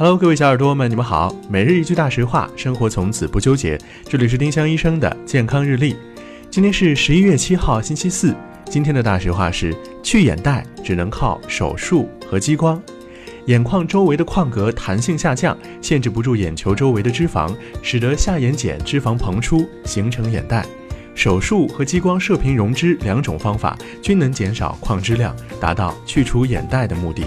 Hello，各位小耳朵们，你们好。每日一句大实话，生活从此不纠结。这里是丁香医生的健康日历。今天是十一月七号，星期四。今天的大实话是：去眼袋只能靠手术和激光。眼眶周围的眶隔弹性下降，限制不住眼球周围的脂肪，使得下眼睑脂肪膨出，形成眼袋。手术和激光射频溶脂两种方法均能减少眶脂量，达到去除眼袋的目的。